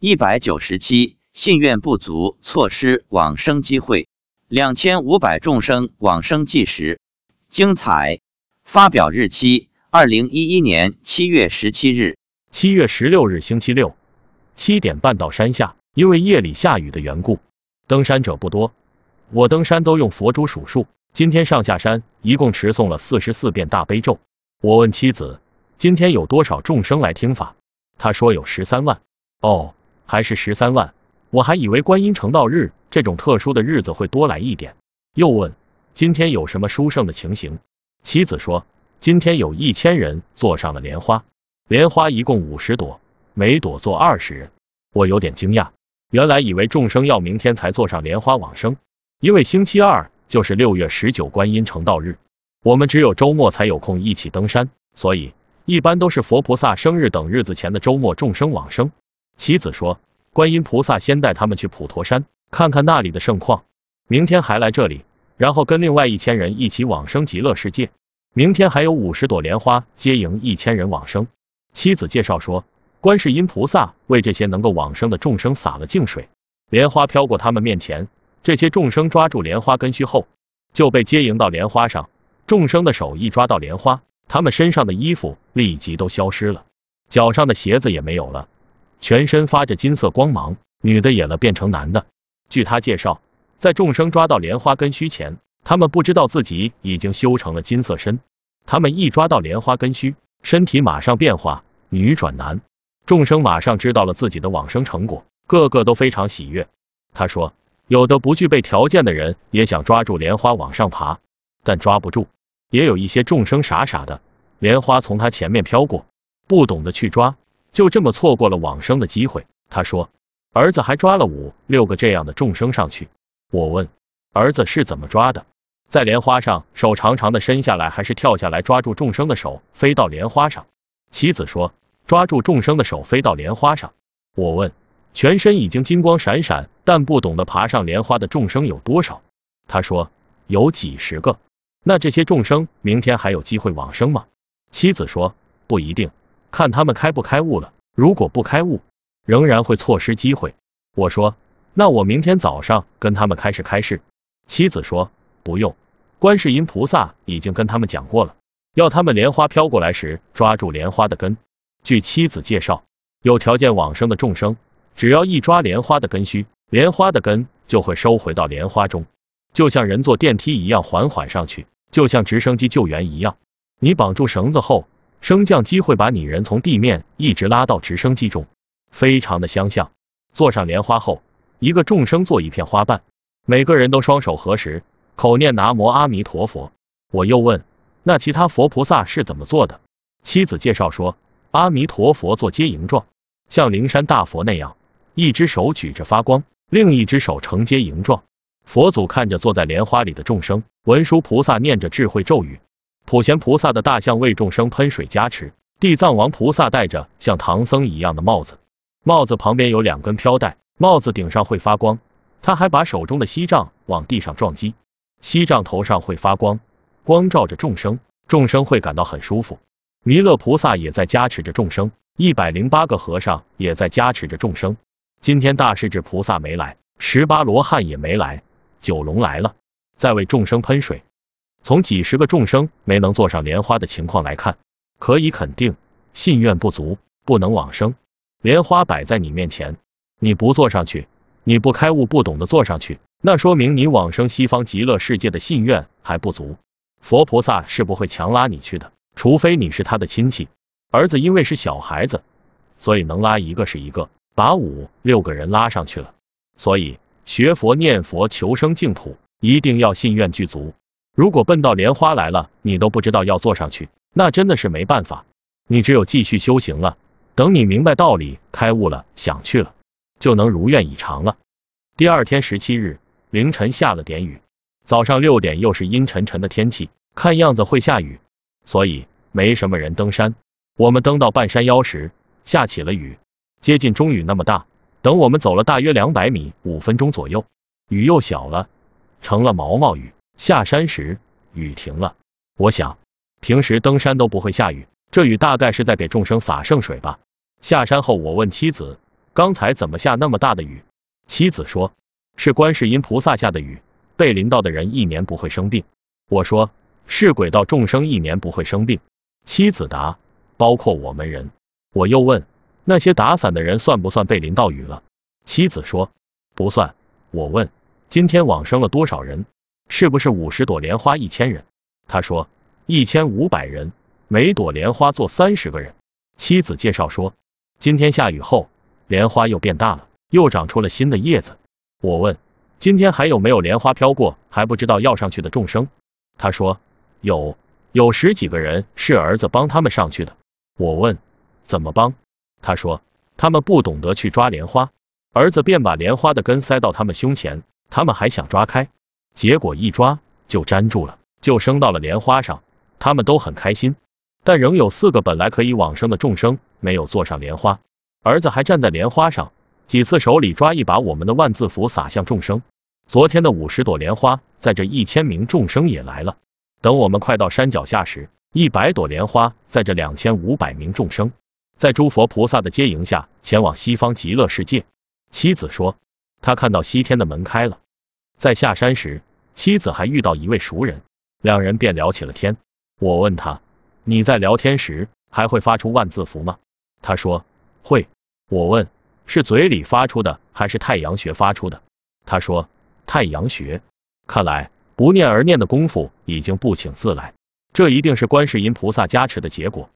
一百九十七，信愿不足，错失往生机会。两千五百众生往生计时，精彩。发表日期：二零一一年七月十七日。七月十六日星期六，七点半到山下，因为夜里下雨的缘故，登山者不多。我登山都用佛珠数数，今天上下山一共持诵了四十四遍大悲咒。我问妻子，今天有多少众生来听法？她说有十三万。哦，还是十三万，我还以为观音成道日这种特殊的日子会多来一点。又问今天有什么殊胜的情形？妻子说今天有一千人坐上了莲花。莲花一共五十朵，每朵坐二十人。我有点惊讶，原来以为众生要明天才坐上莲花往生，因为星期二就是六月十九观音成道日，我们只有周末才有空一起登山，所以一般都是佛菩萨生日等日子前的周末众生往生。妻子说，观音菩萨先带他们去普陀山看看那里的盛况，明天还来这里，然后跟另外一千人一起往生极乐世界。明天还有五十朵莲花接迎一千人往生。妻子介绍说，观世音菩萨为这些能够往生的众生洒了净水，莲花飘过他们面前，这些众生抓住莲花根须后，就被接迎到莲花上。众生的手一抓到莲花，他们身上的衣服立即都消失了，脚上的鞋子也没有了，全身发着金色光芒，女的也了变成男的。据他介绍，在众生抓到莲花根须前，他们不知道自己已经修成了金色身，他们一抓到莲花根须，身体马上变化。女转男，众生马上知道了自己的往生成果，个个都非常喜悦。他说，有的不具备条件的人也想抓住莲花往上爬，但抓不住；也有一些众生傻傻的，莲花从他前面飘过，不懂得去抓，就这么错过了往生的机会。他说，儿子还抓了五六个这样的众生上去。我问，儿子是怎么抓的？在莲花上，手长长的伸下来，还是跳下来抓住众生的手，飞到莲花上？妻子说：“抓住众生的手飞到莲花上。”我问：“全身已经金光闪闪，但不懂得爬上莲花的众生有多少？”他说：“有几十个。”那这些众生明天还有机会往生吗？妻子说：“不一定，看他们开不开悟了。如果不开悟，仍然会错失机会。”我说：“那我明天早上跟他们开始开示。”妻子说：“不用，观世音菩萨已经跟他们讲过了。”要他们莲花飘过来时抓住莲花的根。据妻子介绍，有条件往生的众生，只要一抓莲花的根须，莲花的根就会收回到莲花中，就像人坐电梯一样缓缓上去，就像直升机救援一样。你绑住绳子后，升降机会把你人从地面一直拉到直升机中，非常的相像。坐上莲花后，一个众生做一片花瓣，每个人都双手合十，口念南无阿弥陀佛。我又问。那其他佛菩萨是怎么做的？妻子介绍说，阿弥陀佛做接迎状，像灵山大佛那样，一只手举着发光，另一只手承接迎状。佛祖看着坐在莲花里的众生，文殊菩萨念着智慧咒语，普贤菩萨的大象为众生喷水加持，地藏王菩萨戴着像唐僧一样的帽子，帽子旁边有两根飘带，帽子顶上会发光。他还把手中的锡杖往地上撞击，锡杖头上会发光。光照着众生，众生会感到很舒服。弥勒菩萨也在加持着众生，一百零八个和尚也在加持着众生。今天大势至菩萨没来，十八罗汉也没来，九龙来了，在为众生喷水。从几十个众生没能坐上莲花的情况来看，可以肯定信愿不足，不能往生。莲花摆在你面前，你不坐上去，你不开悟，不懂得坐上去，那说明你往生西方极乐世界的信愿还不足。佛菩萨是不会强拉你去的，除非你是他的亲戚。儿子因为是小孩子，所以能拉一个是一个，把五六个人拉上去了。所以学佛念佛求生净土，一定要信愿具足。如果奔到莲花来了，你都不知道要坐上去，那真的是没办法。你只有继续修行了，等你明白道理、开悟了，想去了，就能如愿以偿了。第二天十七日凌晨下了点雨，早上六点又是阴沉沉的天气。看样子会下雨，所以没什么人登山。我们登到半山腰时，下起了雨，接近中雨那么大。等我们走了大约两百米，五分钟左右，雨又小了，成了毛毛雨。下山时，雨停了。我想，平时登山都不会下雨，这雨大概是在给众生洒圣水吧。下山后，我问妻子，刚才怎么下那么大的雨？妻子说，是观世音菩萨下的雨，被淋到的人一年不会生病。我说，是鬼道众生一年不会生病。妻子答，包括我们人。我又问，那些打伞的人算不算被淋到雨了？妻子说，不算。我问，今天往生了多少人？是不是五十朵莲花一千人？他说，一千五百人，每朵莲花坐三十个人。妻子介绍说，今天下雨后，莲花又变大了，又长出了新的叶子。我问，今天还有没有莲花飘过还不知道要上去的众生？他说，有，有十几个人是儿子帮他们上去的。我问，怎么帮？他说，他们不懂得去抓莲花，儿子便把莲花的根塞到他们胸前，他们还想抓开，结果一抓就粘住了，就升到了莲花上，他们都很开心。但仍有四个本来可以往生的众生没有坐上莲花，儿子还站在莲花上，几次手里抓一把我们的万字符撒向众生。昨天的五十朵莲花，在这一千名众生也来了。等我们快到山脚下时，一百朵莲花在这两千五百名众生，在诸佛菩萨的接迎下，前往西方极乐世界。妻子说，他看到西天的门开了。在下山时，妻子还遇到一位熟人，两人便聊起了天。我问他。你在聊天时还会发出万字符吗？他说会。我问是嘴里发出的还是太阳穴发出的？他说太阳穴。看来不念而念的功夫已经不请自来，这一定是观世音菩萨加持的结果。